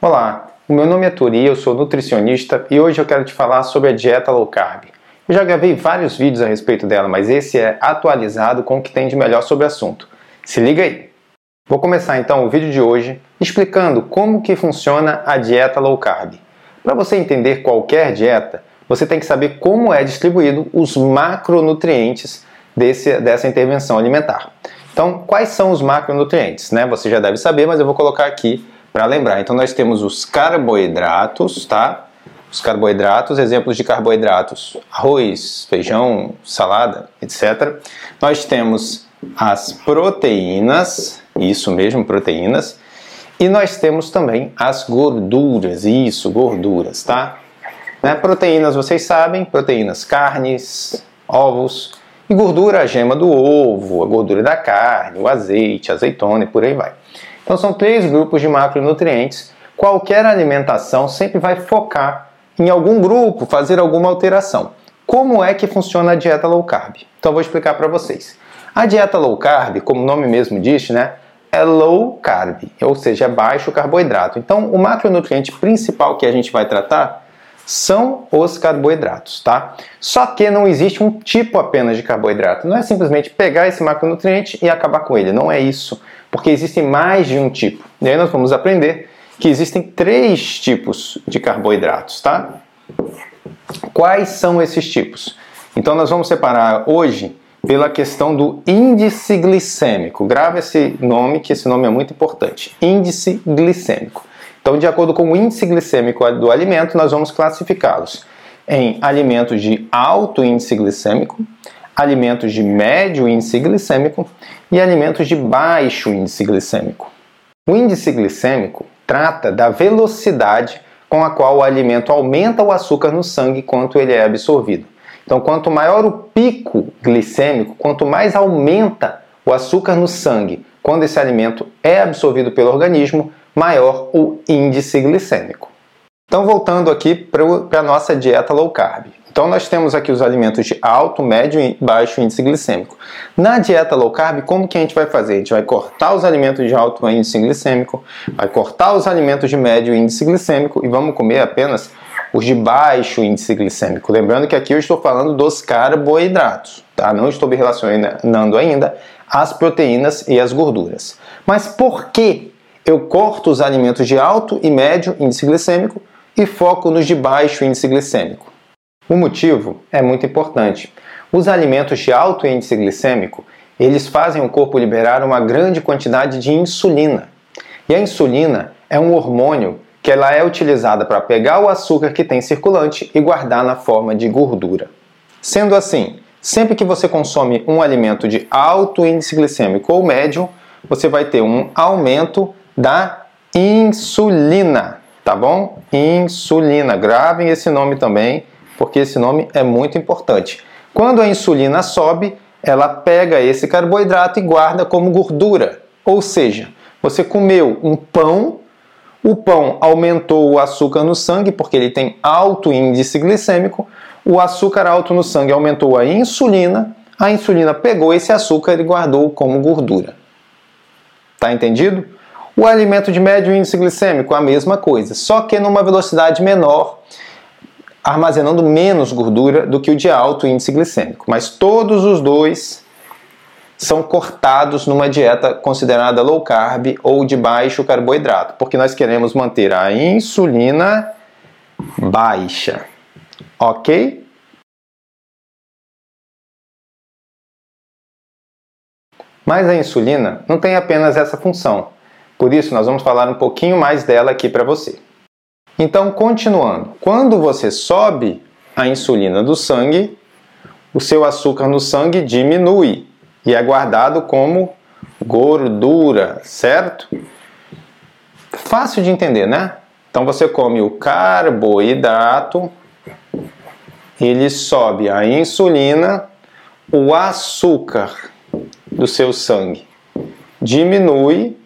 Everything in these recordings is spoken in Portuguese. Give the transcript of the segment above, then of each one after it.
Olá, o meu nome é Turi, eu sou nutricionista e hoje eu quero te falar sobre a dieta low carb. Eu já gravei vários vídeos a respeito dela, mas esse é atualizado com o que tem de melhor sobre o assunto. Se liga aí! Vou começar então o vídeo de hoje explicando como que funciona a dieta low carb. Para você entender qualquer dieta, você tem que saber como é distribuído os macronutrientes desse, dessa intervenção alimentar. Então, quais são os macronutrientes? Né? Você já deve saber, mas eu vou colocar aqui para lembrar. Então nós temos os carboidratos, tá? Os carboidratos, exemplos de carboidratos: arroz, feijão, salada, etc. Nós temos as proteínas, isso mesmo, proteínas. E nós temos também as gorduras, isso, gorduras, tá? Né? Proteínas, vocês sabem, proteínas, carnes, ovos. E gordura, a gema do ovo, a gordura da carne, o azeite, azeitona e por aí vai. Então são três grupos de macronutrientes. Qualquer alimentação sempre vai focar em algum grupo, fazer alguma alteração. Como é que funciona a dieta low carb? Então vou explicar para vocês. A dieta low carb, como o nome mesmo diz, né, é low carb, ou seja, é baixo carboidrato. Então o macronutriente principal que a gente vai tratar são os carboidratos, tá? Só que não existe um tipo apenas de carboidrato. Não é simplesmente pegar esse macronutriente e acabar com ele. Não é isso porque existem mais de um tipo. E aí nós vamos aprender que existem três tipos de carboidratos, tá? Quais são esses tipos? Então nós vamos separar hoje pela questão do índice glicêmico. Grave esse nome, que esse nome é muito importante. Índice glicêmico. Então, de acordo com o índice glicêmico do alimento, nós vamos classificá-los em alimentos de alto índice glicêmico, alimentos de médio índice glicêmico e alimentos de baixo índice glicêmico. O índice glicêmico trata da velocidade com a qual o alimento aumenta o açúcar no sangue quanto ele é absorvido. Então, quanto maior o pico glicêmico, quanto mais aumenta o açúcar no sangue quando esse alimento é absorvido pelo organismo, maior o índice glicêmico. Então, voltando aqui para a nossa dieta low carb. Então nós temos aqui os alimentos de alto, médio e baixo índice glicêmico. Na dieta low carb, como que a gente vai fazer? A gente vai cortar os alimentos de alto índice glicêmico, vai cortar os alimentos de médio índice glicêmico e vamos comer apenas os de baixo índice glicêmico. Lembrando que aqui eu estou falando dos carboidratos, tá? Não estou me relacionando ainda as proteínas e as gorduras. Mas por que eu corto os alimentos de alto e médio índice glicêmico e foco nos de baixo índice glicêmico? O motivo é muito importante. Os alimentos de alto índice glicêmico, eles fazem o corpo liberar uma grande quantidade de insulina. E a insulina é um hormônio que ela é utilizada para pegar o açúcar que tem circulante e guardar na forma de gordura. Sendo assim, sempre que você consome um alimento de alto índice glicêmico ou médio, você vai ter um aumento da insulina, tá bom? Insulina. Gravem esse nome também porque esse nome é muito importante. Quando a insulina sobe, ela pega esse carboidrato e guarda como gordura. Ou seja, você comeu um pão, o pão aumentou o açúcar no sangue porque ele tem alto índice glicêmico, o açúcar alto no sangue aumentou a insulina, a insulina pegou esse açúcar e guardou como gordura. Tá entendido? O alimento de médio índice glicêmico, a mesma coisa, só que numa velocidade menor armazenando menos gordura do que o de alto índice glicêmico. Mas todos os dois são cortados numa dieta considerada low carb ou de baixo carboidrato, porque nós queremos manter a insulina baixa. Ok? Mas a insulina não tem apenas essa função. Por isso, nós vamos falar um pouquinho mais dela aqui para você. Então, continuando, quando você sobe a insulina do sangue, o seu açúcar no sangue diminui e é guardado como gordura, certo? Fácil de entender, né? Então você come o carboidrato, ele sobe a insulina, o açúcar do seu sangue diminui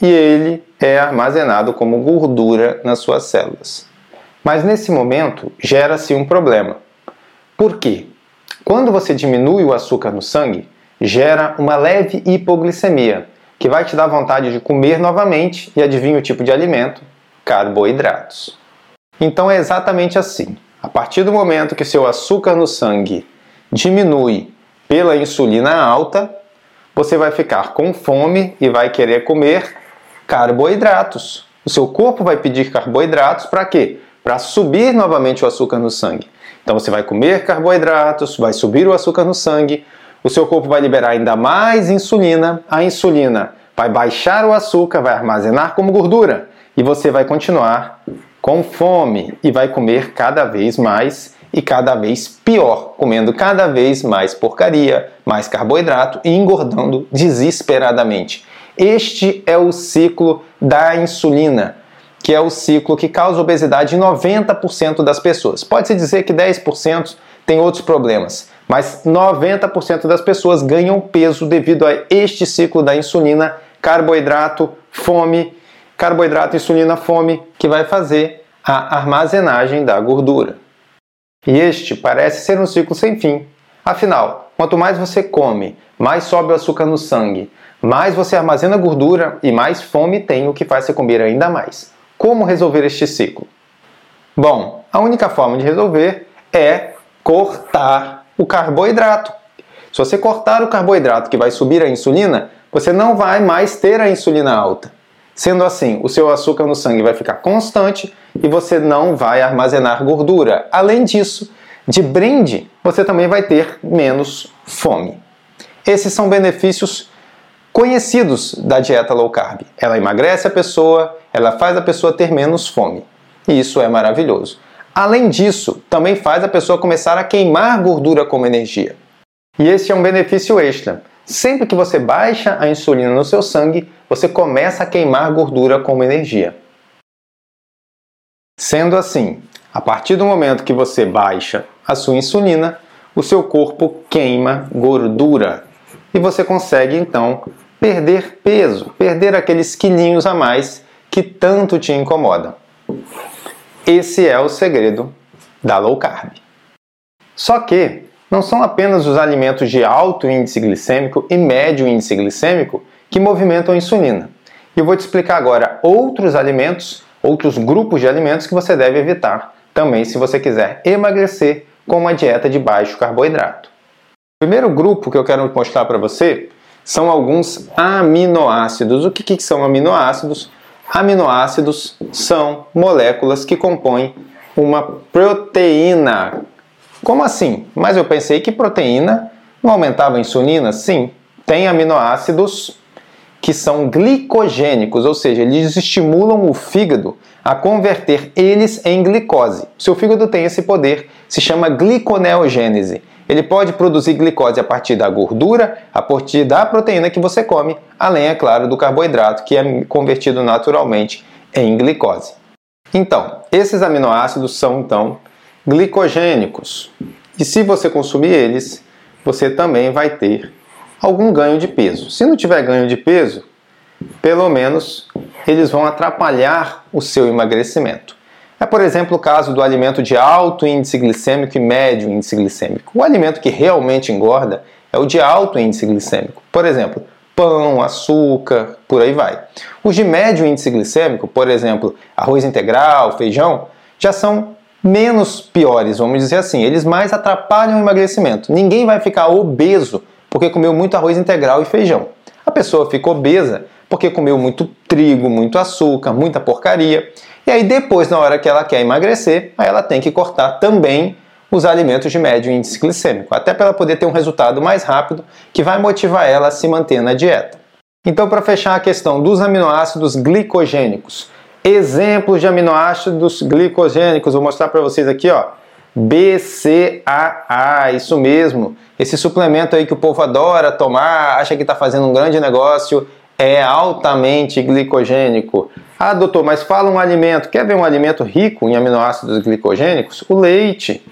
e ele é armazenado como gordura nas suas células. Mas nesse momento gera-se um problema. Por quê? Quando você diminui o açúcar no sangue, gera uma leve hipoglicemia, que vai te dar vontade de comer novamente, e adivinha o tipo de alimento? carboidratos. Então é exatamente assim. A partir do momento que seu açúcar no sangue diminui pela insulina alta, você vai ficar com fome e vai querer comer carboidratos. O seu corpo vai pedir carboidratos para quê? Para subir novamente o açúcar no sangue. Então você vai comer carboidratos, vai subir o açúcar no sangue, o seu corpo vai liberar ainda mais insulina, a insulina vai baixar o açúcar, vai armazenar como gordura e você vai continuar com fome e vai comer cada vez mais e cada vez pior, comendo cada vez mais porcaria, mais carboidrato e engordando desesperadamente. Este é o ciclo da insulina, que é o ciclo que causa obesidade em 90% das pessoas. Pode-se dizer que 10% tem outros problemas, mas 90% das pessoas ganham peso devido a este ciclo da insulina, carboidrato, fome, carboidrato, insulina, fome, que vai fazer a armazenagem da gordura. E este parece ser um ciclo sem fim. Afinal, quanto mais você come, mais sobe o açúcar no sangue, mais você armazena gordura e mais fome tem, o que faz você comer ainda mais. Como resolver este ciclo? Bom, a única forma de resolver é cortar o carboidrato. Se você cortar o carboidrato que vai subir a insulina, você não vai mais ter a insulina alta. Sendo assim, o seu açúcar no sangue vai ficar constante e você não vai armazenar gordura. Além disso, de brinde, você também vai ter menos fome. Esses são benefícios conhecidos da dieta low carb. Ela emagrece a pessoa, ela faz a pessoa ter menos fome. E isso é maravilhoso. Além disso, também faz a pessoa começar a queimar gordura como energia. E esse é um benefício extra. Sempre que você baixa a insulina no seu sangue, você começa a queimar gordura como energia. Sendo assim, a partir do momento que você baixa a sua insulina, o seu corpo queima gordura e você consegue então perder peso, perder aqueles quilinhos a mais que tanto te incomodam. Esse é o segredo da low carb. Só que não são apenas os alimentos de alto índice glicêmico e médio índice glicêmico que movimentam a insulina. E eu vou te explicar agora outros alimentos, outros grupos de alimentos que você deve evitar também se você quiser emagrecer com uma dieta de baixo carboidrato. O primeiro grupo que eu quero mostrar para você são alguns aminoácidos. O que, que são aminoácidos? Aminoácidos são moléculas que compõem uma proteína. Como assim? Mas eu pensei que proteína não aumentava a insulina? Sim, tem aminoácidos que são glicogênicos, ou seja, eles estimulam o fígado a converter eles em glicose. Seu fígado tem esse poder, se chama gliconeogênese. Ele pode produzir glicose a partir da gordura, a partir da proteína que você come, além, é claro, do carboidrato, que é convertido naturalmente em glicose. Então, esses aminoácidos são então glicogênicos. E se você consumir eles, você também vai ter algum ganho de peso. Se não tiver ganho de peso, pelo menos eles vão atrapalhar o seu emagrecimento. É, por exemplo, o caso do alimento de alto índice glicêmico e médio índice glicêmico. O alimento que realmente engorda é o de alto índice glicêmico. Por exemplo, pão, açúcar, por aí vai. Os de médio índice glicêmico, por exemplo, arroz integral, feijão, já são menos piores, vamos dizer assim. Eles mais atrapalham o emagrecimento. Ninguém vai ficar obeso porque comeu muito arroz integral e feijão. A pessoa fica obesa porque comeu muito trigo, muito açúcar, muita porcaria. E aí depois, na hora que ela quer emagrecer, aí ela tem que cortar também os alimentos de médio índice glicêmico, até para ela poder ter um resultado mais rápido que vai motivar ela a se manter na dieta. Então, para fechar a questão dos aminoácidos glicogênicos, exemplos de aminoácidos glicogênicos, vou mostrar para vocês aqui, ó. BCAA, isso mesmo. Esse suplemento aí que o povo adora tomar, acha que está fazendo um grande negócio, é altamente glicogênico. Ah, doutor, mas fala um alimento. Quer ver um alimento rico em aminoácidos glicogênicos? O leite.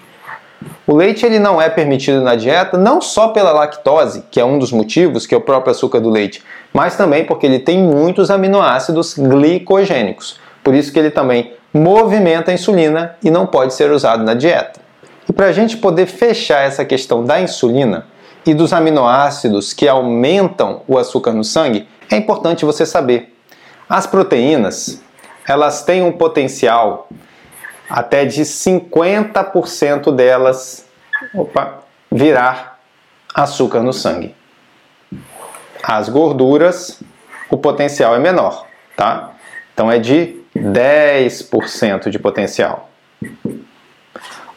O leite ele não é permitido na dieta não só pela lactose, que é um dos motivos, que é o próprio açúcar do leite, mas também porque ele tem muitos aminoácidos glicogênicos. Por isso que ele também movimenta a insulina e não pode ser usado na dieta. E para a gente poder fechar essa questão da insulina e dos aminoácidos que aumentam o açúcar no sangue, é importante você saber as proteínas, elas têm um potencial até de 50% delas opa, virar açúcar no sangue. As gorduras, o potencial é menor, tá? Então é de 10% de potencial.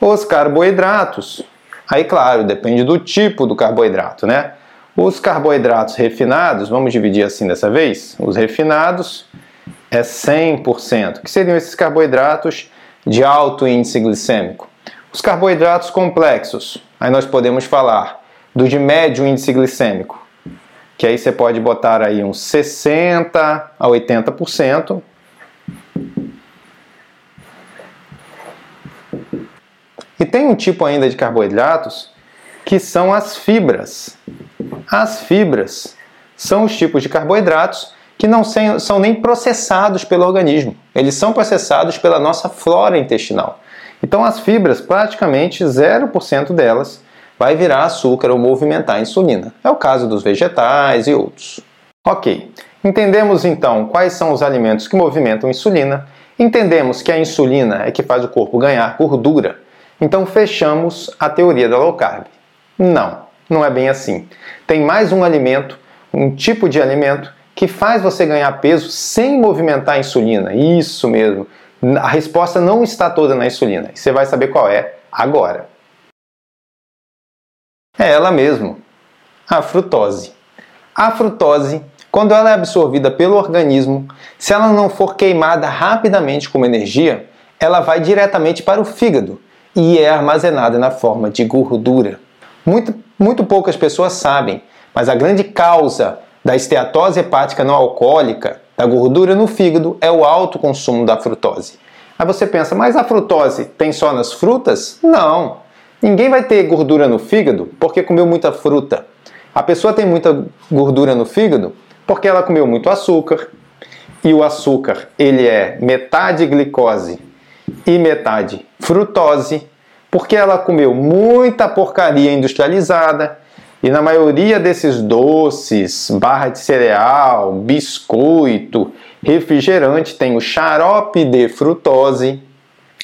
Os carboidratos, aí claro, depende do tipo do carboidrato, né? Os carboidratos refinados, vamos dividir assim dessa vez, os refinados é 100%, que seriam esses carboidratos de alto índice glicêmico. Os carboidratos complexos, aí nós podemos falar do de médio índice glicêmico, que aí você pode botar aí uns 60 a 80%. E tem um tipo ainda de carboidratos que são as fibras. As fibras são os tipos de carboidratos que não são nem processados pelo organismo. Eles são processados pela nossa flora intestinal. Então, as fibras, praticamente 0% delas vai virar açúcar ou movimentar a insulina. É o caso dos vegetais e outros. Ok, entendemos então quais são os alimentos que movimentam insulina, entendemos que a insulina é que faz o corpo ganhar gordura, então fechamos a teoria da low carb. Não, não é bem assim. Tem mais um alimento, um tipo de alimento que faz você ganhar peso sem movimentar a insulina. Isso mesmo. A resposta não está toda na insulina. Você vai saber qual é agora. É ela mesmo, a frutose. A frutose, quando ela é absorvida pelo organismo, se ela não for queimada rapidamente como energia, ela vai diretamente para o fígado e é armazenada na forma de gordura. Muito, muito poucas pessoas sabem, mas a grande causa da esteatose hepática não alcoólica, da gordura no fígado, é o alto consumo da frutose. Aí você pensa, mas a frutose tem só nas frutas? Não. Ninguém vai ter gordura no fígado porque comeu muita fruta. A pessoa tem muita gordura no fígado porque ela comeu muito açúcar. E o açúcar, ele é metade glicose e metade frutose, porque ela comeu muita porcaria industrializada, e na maioria desses doces, barra de cereal, biscoito, refrigerante, tem o xarope de frutose,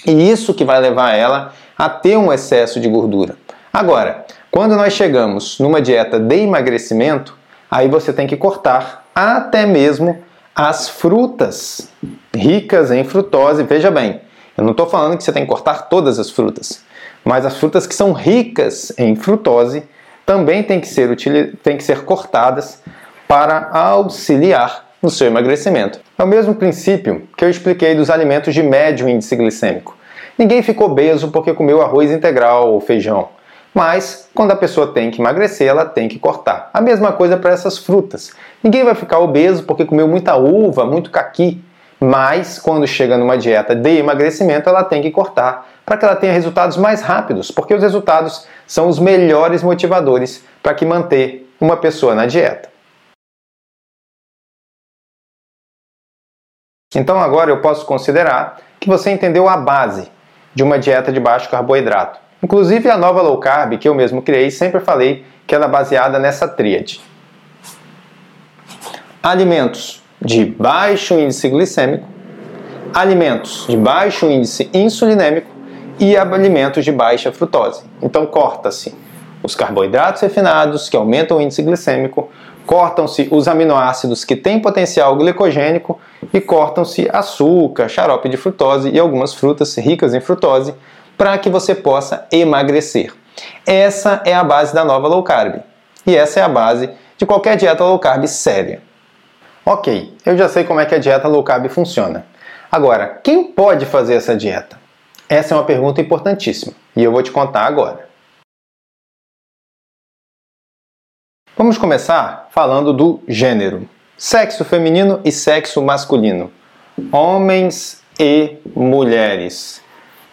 e isso que vai levar ela a ter um excesso de gordura. Agora, quando nós chegamos numa dieta de emagrecimento, aí você tem que cortar até mesmo as frutas ricas em frutose. Veja bem, eu não estou falando que você tem que cortar todas as frutas, mas as frutas que são ricas em frutose também têm que ser, têm que ser cortadas para auxiliar no seu emagrecimento. É o mesmo princípio que eu expliquei dos alimentos de médio índice glicêmico. Ninguém ficou obeso porque comeu arroz integral ou feijão. Mas, quando a pessoa tem que emagrecer, ela tem que cortar. A mesma coisa para essas frutas. Ninguém vai ficar obeso porque comeu muita uva, muito caqui. Mas, quando chega numa dieta de emagrecimento, ela tem que cortar para que ela tenha resultados mais rápidos, porque os resultados são os melhores motivadores para que manter uma pessoa na dieta. Então agora eu posso considerar que você entendeu a base de uma dieta de baixo carboidrato. Inclusive a nova low carb que eu mesmo criei, sempre falei que ela é baseada nessa tríade. Alimentos de baixo índice glicêmico, alimentos de baixo índice insulinêmico e alimentos de baixa frutose. Então corta-se os carboidratos refinados, que aumentam o índice glicêmico, cortam-se os aminoácidos que têm potencial glicogênico e cortam-se açúcar, xarope de frutose e algumas frutas ricas em frutose para que você possa emagrecer. Essa é a base da nova low carb. E essa é a base de qualquer dieta low carb séria. Ok, eu já sei como é que a dieta low carb funciona. Agora, quem pode fazer essa dieta? Essa é uma pergunta importantíssima e eu vou te contar agora. Vamos começar falando do gênero: sexo feminino e sexo masculino. Homens e mulheres.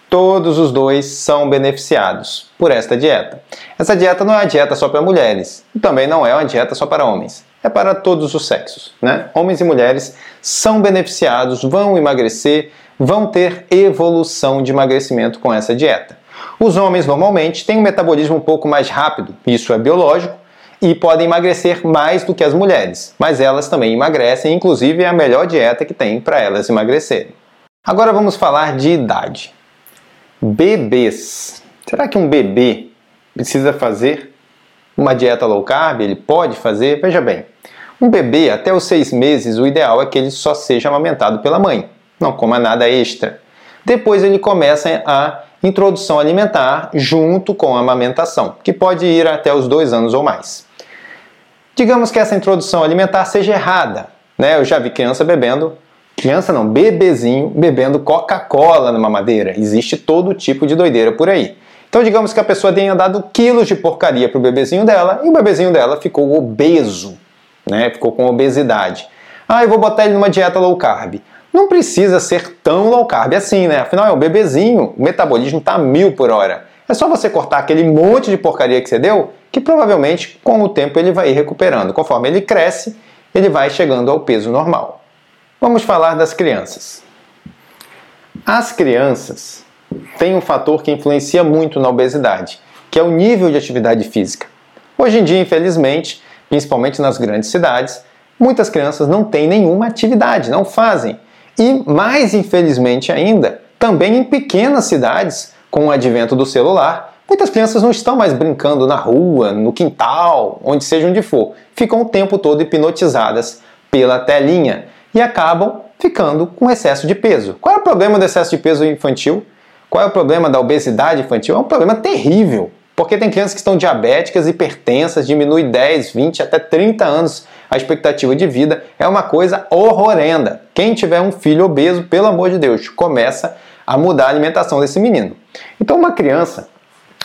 Todos os dois são beneficiados por esta dieta. Essa dieta não é uma dieta só para mulheres e também não é uma dieta só para homens. É para todos os sexos. Né? Homens e mulheres são beneficiados, vão emagrecer vão ter evolução de emagrecimento com essa dieta. Os homens normalmente têm um metabolismo um pouco mais rápido, isso é biológico, e podem emagrecer mais do que as mulheres, mas elas também emagrecem, inclusive é a melhor dieta que tem para elas emagrecerem. Agora vamos falar de idade. Bebês. Será que um bebê precisa fazer uma dieta low carb? Ele pode fazer? Veja bem, um bebê até os seis meses, o ideal é que ele só seja amamentado pela mãe, não coma nada extra. Depois ele começa a introdução alimentar junto com a amamentação, que pode ir até os dois anos ou mais. Digamos que essa introdução alimentar seja errada, né? Eu já vi criança bebendo, criança não, bebezinho bebendo Coca-Cola na mamadeira. Existe todo tipo de doideira por aí. Então, digamos que a pessoa tenha dado quilos de porcaria para o bebezinho dela e o bebezinho dela ficou obeso, né? ficou com obesidade. Ah, eu vou botar ele numa dieta low carb. Não precisa ser tão low carb assim, né? Afinal, é um bebezinho, o metabolismo está mil por hora. É só você cortar aquele monte de porcaria que você deu, que provavelmente com o tempo ele vai ir recuperando. Conforme ele cresce, ele vai chegando ao peso normal. Vamos falar das crianças. As crianças tem um fator que influencia muito na obesidade, que é o nível de atividade física. Hoje em dia, infelizmente, principalmente nas grandes cidades, muitas crianças não têm nenhuma atividade, não fazem. E mais infelizmente ainda, também em pequenas cidades, com o advento do celular, muitas crianças não estão mais brincando na rua, no quintal, onde seja onde for. Ficam o tempo todo hipnotizadas pela telinha e acabam ficando com excesso de peso. Qual é o problema do excesso de peso infantil? Qual é o problema da obesidade infantil? É um problema terrível, porque tem crianças que estão diabéticas, hipertensas, diminui 10, 20, até 30 anos a expectativa de vida. É uma coisa horrorenda. Quem tiver um filho obeso, pelo amor de Deus, começa a mudar a alimentação desse menino. Então, uma criança,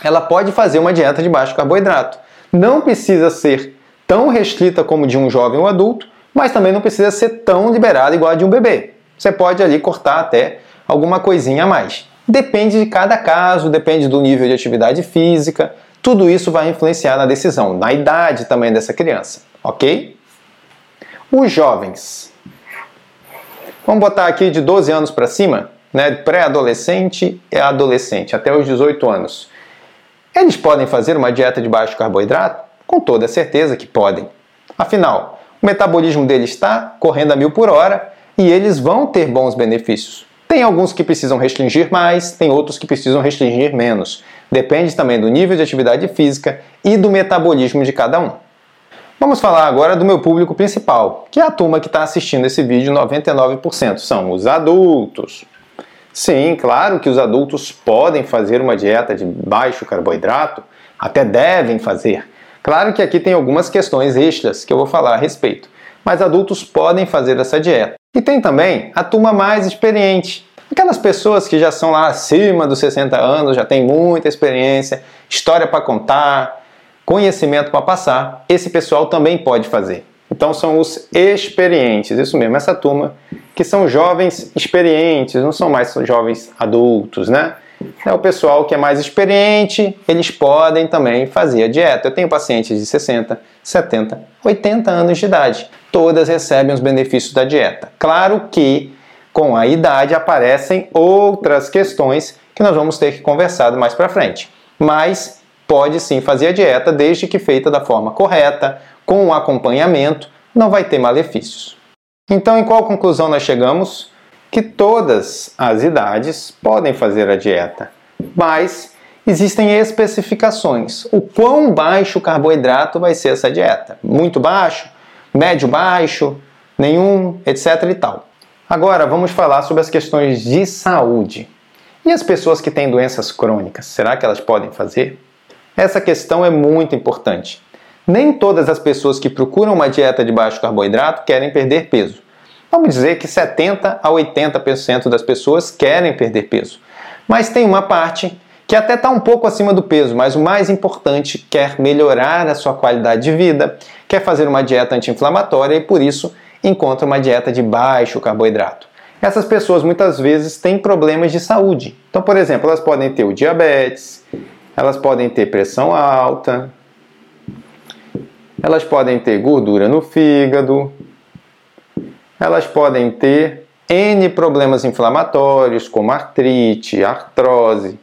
ela pode fazer uma dieta de baixo carboidrato. Não precisa ser tão restrita como de um jovem ou adulto, mas também não precisa ser tão liberada igual a de um bebê. Você pode ali cortar até alguma coisinha a mais. Depende de cada caso, depende do nível de atividade física, tudo isso vai influenciar na decisão, na idade também dessa criança, ok? Os jovens. Vamos botar aqui de 12 anos para cima, né? Pré-adolescente e adolescente, até os 18 anos. Eles podem fazer uma dieta de baixo carboidrato? Com toda certeza que podem. Afinal, o metabolismo deles está correndo a mil por hora e eles vão ter bons benefícios. Tem alguns que precisam restringir mais, tem outros que precisam restringir menos. Depende também do nível de atividade física e do metabolismo de cada um. Vamos falar agora do meu público principal, que é a turma que está assistindo esse vídeo, 99% são os adultos. Sim, claro que os adultos podem fazer uma dieta de baixo carboidrato, até devem fazer. Claro que aqui tem algumas questões extras que eu vou falar a respeito, mas adultos podem fazer essa dieta. E tem também a turma mais experiente, aquelas pessoas que já são lá acima dos 60 anos, já tem muita experiência, história para contar, conhecimento para passar. Esse pessoal também pode fazer. Então são os experientes, isso mesmo, essa turma que são jovens experientes, não são mais jovens adultos, né? É o pessoal que é mais experiente, eles podem também fazer a dieta. Eu tenho pacientes de 60, 70, 80 anos de idade. Todas recebem os benefícios da dieta. Claro que com a idade aparecem outras questões que nós vamos ter que conversar mais para frente. Mas pode sim fazer a dieta desde que feita da forma correta, com o acompanhamento, não vai ter malefícios. Então, em qual conclusão nós chegamos? que todas as idades podem fazer a dieta, mas existem especificações. O quão baixo o carboidrato vai ser essa dieta? Muito baixo? Médio baixo? Nenhum? Etc e tal. Agora vamos falar sobre as questões de saúde. E as pessoas que têm doenças crônicas, será que elas podem fazer? Essa questão é muito importante. Nem todas as pessoas que procuram uma dieta de baixo carboidrato querem perder peso. Vamos dizer que 70 a 80% das pessoas querem perder peso. Mas tem uma parte que até está um pouco acima do peso, mas o mais importante, quer melhorar a sua qualidade de vida, quer fazer uma dieta anti-inflamatória e por isso encontra uma dieta de baixo carboidrato. Essas pessoas muitas vezes têm problemas de saúde. Então, por exemplo, elas podem ter o diabetes, elas podem ter pressão alta, elas podem ter gordura no fígado, elas podem ter N problemas inflamatórios, como artrite, artrose,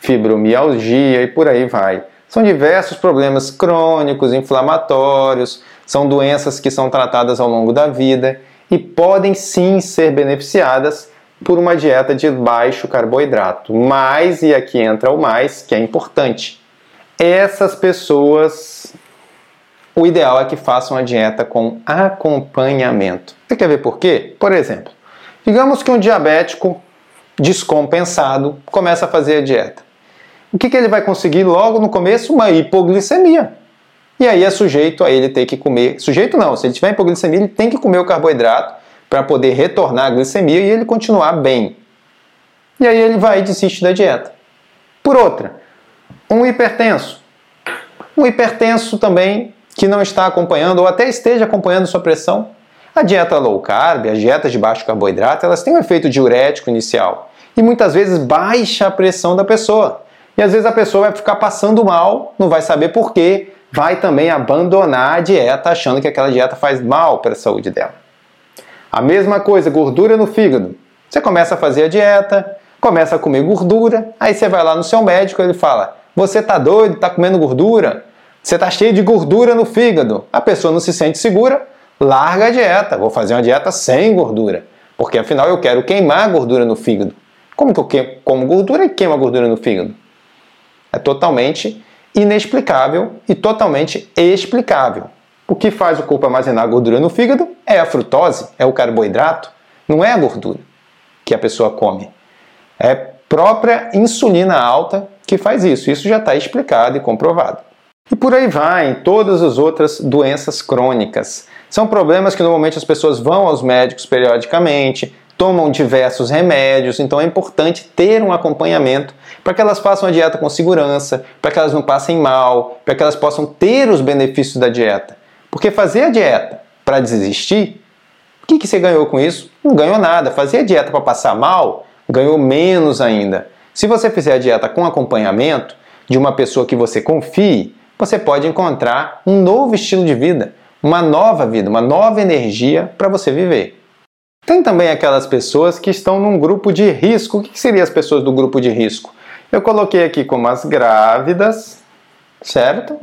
fibromialgia e por aí vai. São diversos problemas crônicos, inflamatórios, são doenças que são tratadas ao longo da vida e podem sim ser beneficiadas por uma dieta de baixo carboidrato. Mas, e aqui entra o mais, que é importante, essas pessoas, o ideal é que façam a dieta com acompanhamento. Você quer ver por quê? Por exemplo, digamos que um diabético descompensado começa a fazer a dieta. O que, que ele vai conseguir logo no começo? Uma hipoglicemia. E aí é sujeito a ele ter que comer. Sujeito não, se ele tiver hipoglicemia, ele tem que comer o carboidrato para poder retornar a glicemia e ele continuar bem. E aí ele vai e desiste da dieta. Por outra, um hipertenso. Um hipertenso também que não está acompanhando ou até esteja acompanhando sua pressão. A dieta low carb, as dietas de baixo carboidrato, elas têm um efeito diurético inicial e muitas vezes baixa a pressão da pessoa. E às vezes a pessoa vai ficar passando mal, não vai saber por quê, vai também abandonar a dieta achando que aquela dieta faz mal para a saúde dela. A mesma coisa, gordura no fígado. Você começa a fazer a dieta, começa a comer gordura, aí você vai lá no seu médico ele fala: Você tá doido, tá comendo gordura? Você tá cheio de gordura no fígado. A pessoa não se sente segura, larga a dieta. Vou fazer uma dieta sem gordura, porque afinal eu quero queimar gordura no fígado. Como que eu como gordura e queimo a gordura no fígado? É totalmente inexplicável e totalmente explicável. O que faz o corpo armazenar gordura no fígado é a frutose, é o carboidrato, não é a gordura que a pessoa come. É própria insulina alta que faz isso. Isso já está explicado e comprovado. E por aí vai, em todas as outras doenças crônicas. São problemas que normalmente as pessoas vão aos médicos periodicamente, tomam diversos remédios, então é importante ter um acompanhamento para que elas façam a dieta com segurança, para que elas não passem mal, para que elas possam ter os benefícios da dieta. Porque fazer a dieta para desistir, o que, que você ganhou com isso? Não ganhou nada. Fazer a dieta para passar mal, ganhou menos ainda. Se você fizer a dieta com acompanhamento de uma pessoa que você confie, você pode encontrar um novo estilo de vida, uma nova vida, uma nova energia para você viver. Tem também aquelas pessoas que estão num grupo de risco. O que seriam as pessoas do grupo de risco? Eu coloquei aqui como as grávidas, certo?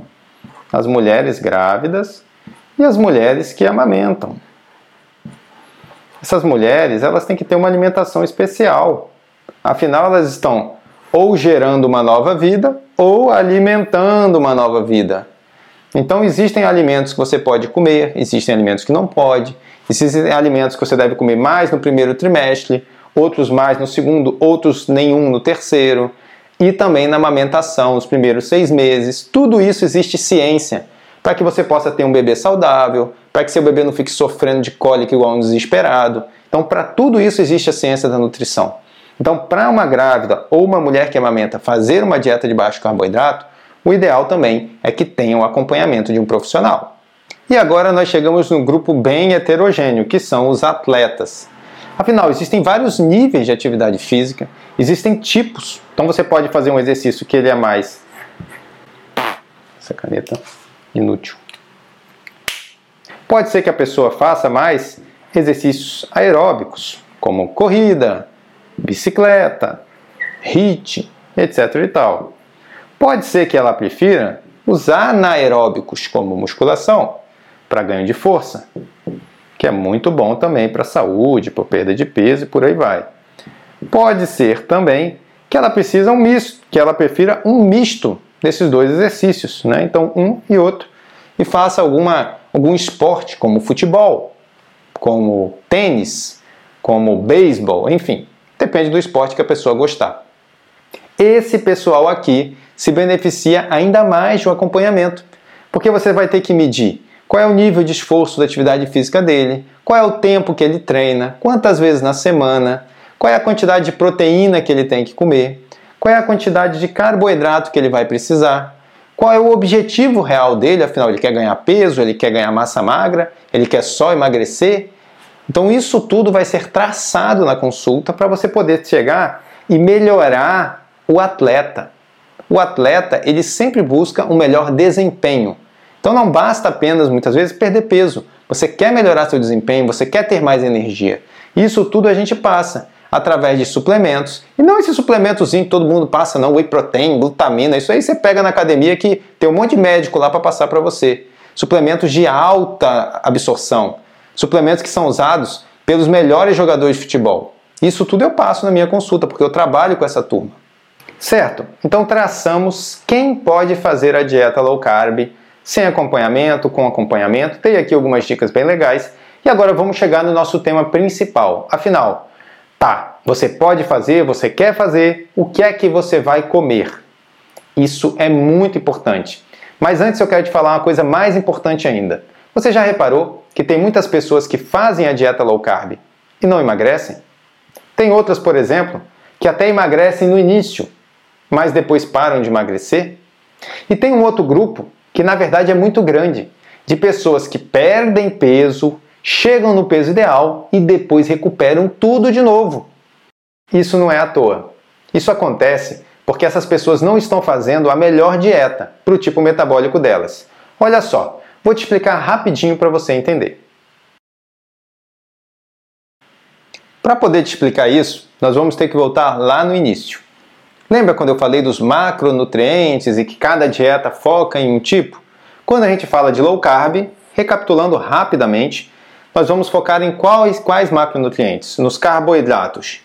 As mulheres grávidas, e as mulheres que amamentam. Essas mulheres, elas têm que ter uma alimentação especial. Afinal, elas estão ou gerando uma nova vida ou alimentando uma nova vida. Então, existem alimentos que você pode comer, existem alimentos que não pode, existem alimentos que você deve comer mais no primeiro trimestre, outros mais no segundo, outros nenhum no terceiro, e também na amamentação, nos primeiros seis meses. Tudo isso existe ciência para que você possa ter um bebê saudável, para que seu bebê não fique sofrendo de cólica igual um desesperado. Então, para tudo isso existe a ciência da nutrição. Então, para uma grávida ou uma mulher que amamenta fazer uma dieta de baixo carboidrato, o ideal também é que tenha o acompanhamento de um profissional. E agora nós chegamos num grupo bem heterogêneo, que são os atletas. Afinal, existem vários níveis de atividade física, existem tipos. Então você pode fazer um exercício que ele é mais essa caneta inútil. Pode ser que a pessoa faça mais exercícios aeróbicos, como corrida, bicicleta, HIIT, etc. e tal. Pode ser que ela prefira usar anaeróbicos como musculação para ganho de força, que é muito bom também para a saúde, para perda de peso e por aí vai. Pode ser também que ela precisa um misto, que ela prefira um misto desses dois exercícios, né? Então, um e outro. E faça alguma, algum esporte, como futebol, como tênis, como beisebol, enfim. Depende do esporte que a pessoa gostar. Esse pessoal aqui se beneficia ainda mais um acompanhamento, porque você vai ter que medir qual é o nível de esforço da atividade física dele, qual é o tempo que ele treina, quantas vezes na semana, qual é a quantidade de proteína que ele tem que comer, qual é a quantidade de carboidrato que ele vai precisar, qual é o objetivo real dele, afinal, ele quer ganhar peso, ele quer ganhar massa magra, ele quer só emagrecer. Então, isso tudo vai ser traçado na consulta para você poder chegar e melhorar o atleta. O atleta, ele sempre busca um melhor desempenho. Então, não basta apenas, muitas vezes, perder peso. Você quer melhorar seu desempenho, você quer ter mais energia. Isso tudo a gente passa através de suplementos. E não esse suplementozinho que todo mundo passa, não, whey protein, glutamina, isso aí você pega na academia que tem um monte de médico lá para passar para você. Suplementos de alta absorção, suplementos que são usados pelos melhores jogadores de futebol. Isso tudo eu passo na minha consulta, porque eu trabalho com essa turma. Certo? Então traçamos quem pode fazer a dieta low carb sem acompanhamento, com acompanhamento. Tem aqui algumas dicas bem legais. E agora vamos chegar no nosso tema principal. Afinal, tá, você pode fazer, você quer fazer, o que é que você vai comer? Isso é muito importante. Mas antes eu quero te falar uma coisa mais importante ainda. Você já reparou que tem muitas pessoas que fazem a dieta low carb e não emagrecem? Tem outras, por exemplo, que até emagrecem no início, mas depois param de emagrecer? E tem um outro grupo que na verdade é muito grande, de pessoas que perdem peso, chegam no peso ideal e depois recuperam tudo de novo. Isso não é à toa. Isso acontece porque essas pessoas não estão fazendo a melhor dieta para o tipo metabólico delas. Olha só, vou te explicar rapidinho para você entender. Para poder te explicar isso, nós vamos ter que voltar lá no início. Lembra quando eu falei dos macronutrientes e que cada dieta foca em um tipo? Quando a gente fala de low carb, recapitulando rapidamente, nós vamos focar em quais, quais macronutrientes? Nos carboidratos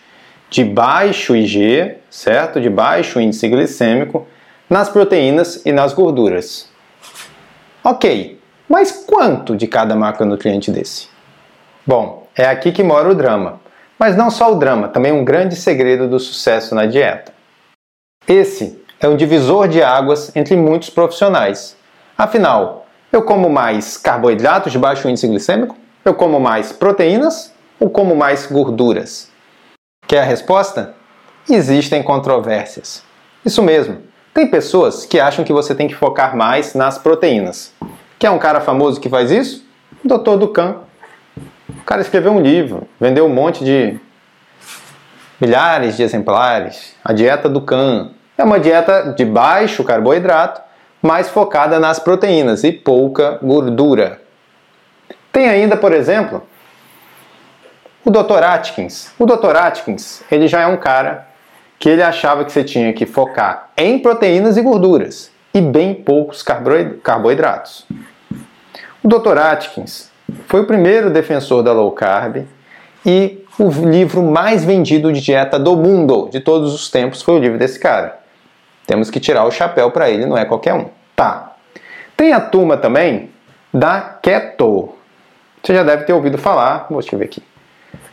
de baixo IG, certo? De baixo índice glicêmico, nas proteínas e nas gorduras. Ok, mas quanto de cada macronutriente desse? Bom, é aqui que mora o drama. Mas não só o drama, também um grande segredo do sucesso na dieta. Esse é um divisor de águas entre muitos profissionais. Afinal, eu como mais carboidratos de baixo índice glicêmico? Eu como mais proteínas ou como mais gorduras? Quer a resposta? Existem controvérsias. Isso mesmo. Tem pessoas que acham que você tem que focar mais nas proteínas. Quer um cara famoso que faz isso? Dr. Ducan. O cara escreveu um livro, vendeu um monte de milhares de exemplares. A dieta Ducan é uma dieta de baixo carboidrato, mais focada nas proteínas e pouca gordura. Tem ainda, por exemplo, o Dr. Atkins. O Dr. Atkins, ele já é um cara que ele achava que você tinha que focar em proteínas e gorduras e bem poucos carboidratos. O Dr. Atkins foi o primeiro defensor da low carb e o livro mais vendido de dieta do mundo de todos os tempos foi o livro desse cara. Temos que tirar o chapéu para ele, não é qualquer um. Tá. Tem a turma também da keto. Você já deve ter ouvido falar, vou ver aqui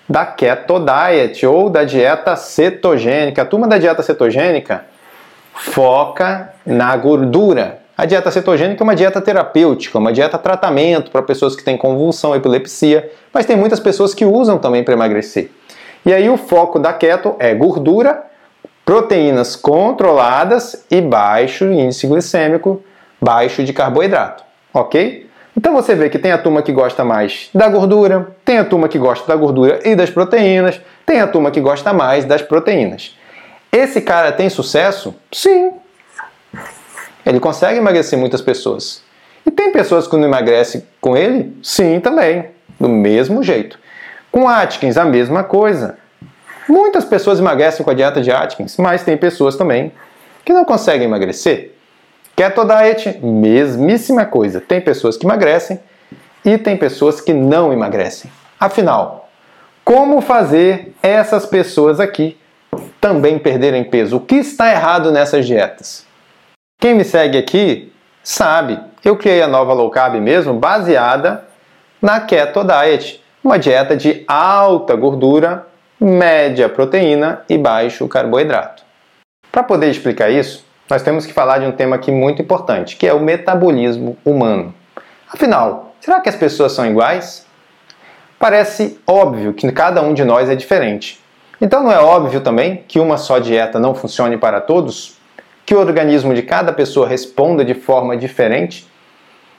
da keto diet ou da dieta cetogênica. A turma da dieta cetogênica foca na gordura. A dieta cetogênica é uma dieta terapêutica, uma dieta tratamento para pessoas que têm convulsão, epilepsia, mas tem muitas pessoas que usam também para emagrecer. E aí o foco da keto é gordura, proteínas controladas e baixo índice glicêmico, baixo de carboidrato, ok? Então você vê que tem a turma que gosta mais da gordura, tem a turma que gosta da gordura e das proteínas, tem a turma que gosta mais das proteínas. Esse cara tem sucesso? Sim. Ele consegue emagrecer muitas pessoas. E tem pessoas que não emagrecem com ele? Sim, também. Do mesmo jeito. Com Atkins, a mesma coisa. Muitas pessoas emagrecem com a dieta de Atkins, mas tem pessoas também que não conseguem emagrecer. Keto diet, mesmíssima coisa. Tem pessoas que emagrecem e tem pessoas que não emagrecem. Afinal, como fazer essas pessoas aqui também perderem peso? O que está errado nessas dietas? Quem me segue aqui sabe, eu criei a nova low carb mesmo baseada na Keto Diet, uma dieta de alta gordura, média proteína e baixo carboidrato. Para poder explicar isso, nós temos que falar de um tema aqui muito importante, que é o metabolismo humano. Afinal, será que as pessoas são iguais? Parece óbvio que cada um de nós é diferente. Então não é óbvio também que uma só dieta não funcione para todos? Que o organismo de cada pessoa responda de forma diferente?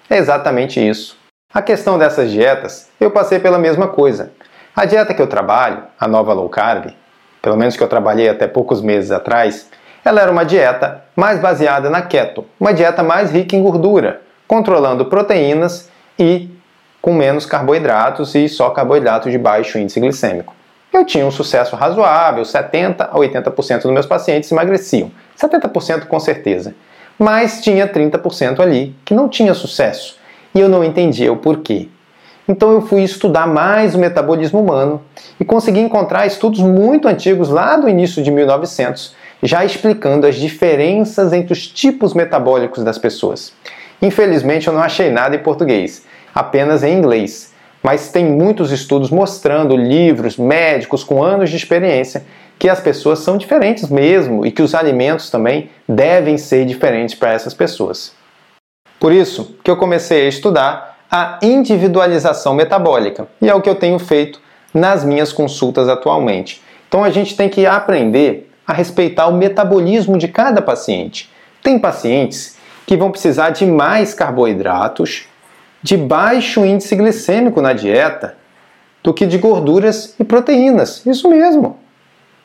É exatamente isso. A questão dessas dietas, eu passei pela mesma coisa. A dieta que eu trabalho, a nova low carb, pelo menos que eu trabalhei até poucos meses atrás, ela era uma dieta mais baseada na keto, uma dieta mais rica em gordura, controlando proteínas e com menos carboidratos e só carboidratos de baixo índice glicêmico. Eu tinha um sucesso razoável, 70 a 80% dos meus pacientes emagreciam, 70% com certeza. Mas tinha 30% ali que não tinha sucesso e eu não entendia o porquê. Então eu fui estudar mais o metabolismo humano e consegui encontrar estudos muito antigos lá do início de 1900, já explicando as diferenças entre os tipos metabólicos das pessoas. Infelizmente eu não achei nada em português, apenas em inglês, mas tem muitos estudos mostrando livros médicos com anos de experiência que as pessoas são diferentes mesmo e que os alimentos também devem ser diferentes para essas pessoas. Por isso que eu comecei a estudar a individualização metabólica, e é o que eu tenho feito nas minhas consultas atualmente. Então a gente tem que aprender a respeitar o metabolismo de cada paciente. Tem pacientes que vão precisar de mais carboidratos, de baixo índice glicêmico na dieta, do que de gorduras e proteínas. Isso mesmo.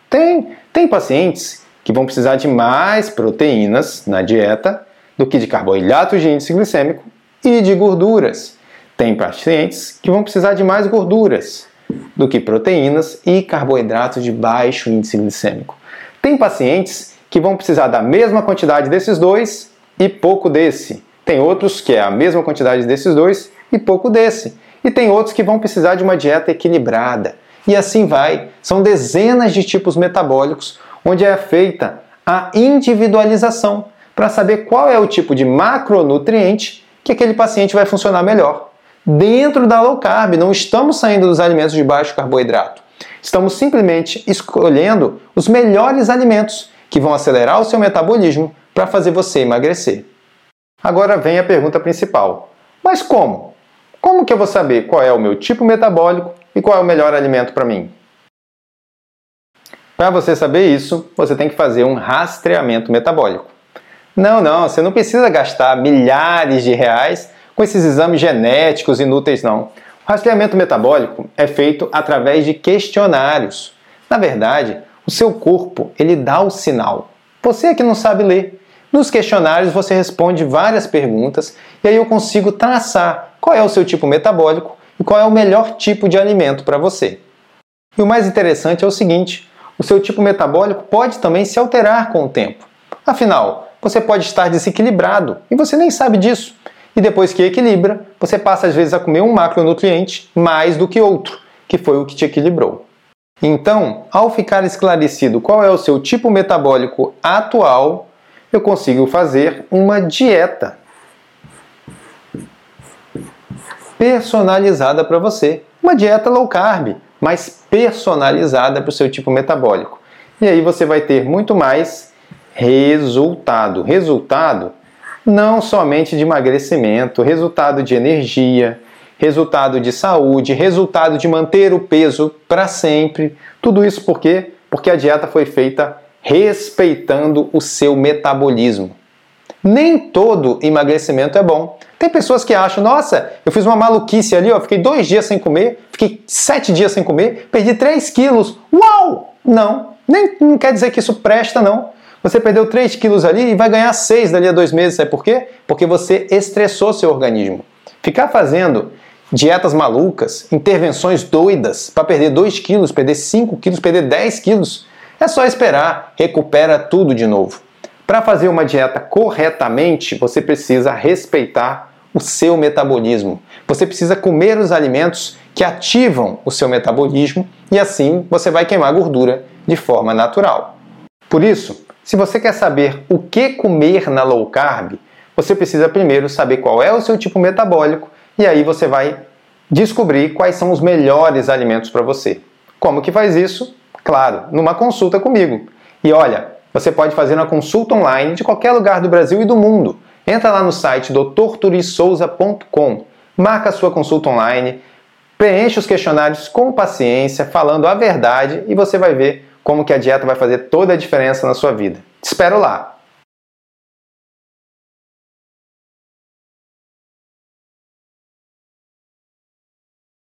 Tem, tem pacientes que vão precisar de mais proteínas na dieta do que de carboidratos de índice glicêmico e de gorduras. Tem pacientes que vão precisar de mais gorduras do que proteínas e carboidratos de baixo índice glicêmico. Tem pacientes que vão precisar da mesma quantidade desses dois e pouco desse. Tem outros que é a mesma quantidade desses dois e pouco desse. E tem outros que vão precisar de uma dieta equilibrada. E assim vai. São dezenas de tipos metabólicos onde é feita a individualização para saber qual é o tipo de macronutriente que aquele paciente vai funcionar melhor. Dentro da low carb, não estamos saindo dos alimentos de baixo carboidrato. Estamos simplesmente escolhendo os melhores alimentos que vão acelerar o seu metabolismo para fazer você emagrecer. Agora vem a pergunta principal: mas como? Como que eu vou saber qual é o meu tipo metabólico e qual é o melhor alimento para mim? Para você saber isso, você tem que fazer um rastreamento metabólico. Não, não, você não precisa gastar milhares de reais com esses exames genéticos inúteis, não. Rastreamento metabólico é feito através de questionários. Na verdade, o seu corpo ele dá o sinal. Você é que não sabe ler. Nos questionários você responde várias perguntas e aí eu consigo traçar qual é o seu tipo metabólico e qual é o melhor tipo de alimento para você. E o mais interessante é o seguinte: o seu tipo metabólico pode também se alterar com o tempo. Afinal, você pode estar desequilibrado e você nem sabe disso. E depois que equilibra, você passa às vezes a comer um macronutriente mais do que outro, que foi o que te equilibrou. Então, ao ficar esclarecido qual é o seu tipo metabólico atual, eu consigo fazer uma dieta personalizada para você. Uma dieta low carb, mas personalizada para o seu tipo metabólico. E aí você vai ter muito mais resultado. Resultado não somente de emagrecimento, resultado de energia, resultado de saúde, resultado de manter o peso para sempre. Tudo isso por quê? Porque a dieta foi feita respeitando o seu metabolismo. Nem todo emagrecimento é bom. Tem pessoas que acham, nossa, eu fiz uma maluquice ali, ó, fiquei dois dias sem comer, fiquei sete dias sem comer, perdi 3 quilos. Uau! Não, nem não quer dizer que isso presta, não. Você perdeu 3 quilos ali e vai ganhar 6 dali a dois meses. Sabe por quê? Porque você estressou seu organismo. Ficar fazendo dietas malucas, intervenções doidas para perder 2 quilos, perder 5 quilos, perder 10 quilos, é só esperar, recupera tudo de novo. Para fazer uma dieta corretamente, você precisa respeitar o seu metabolismo. Você precisa comer os alimentos que ativam o seu metabolismo e assim você vai queimar gordura de forma natural. Por isso, se você quer saber o que comer na low carb, você precisa primeiro saber qual é o seu tipo metabólico e aí você vai descobrir quais são os melhores alimentos para você. Como que faz isso? Claro, numa consulta comigo. E olha, você pode fazer uma consulta online de qualquer lugar do Brasil e do mundo. Entra lá no site doutorturissouza.com, marca a sua consulta online, preenche os questionários com paciência, falando a verdade e você vai ver como que a dieta vai fazer toda a diferença na sua vida. Te espero lá!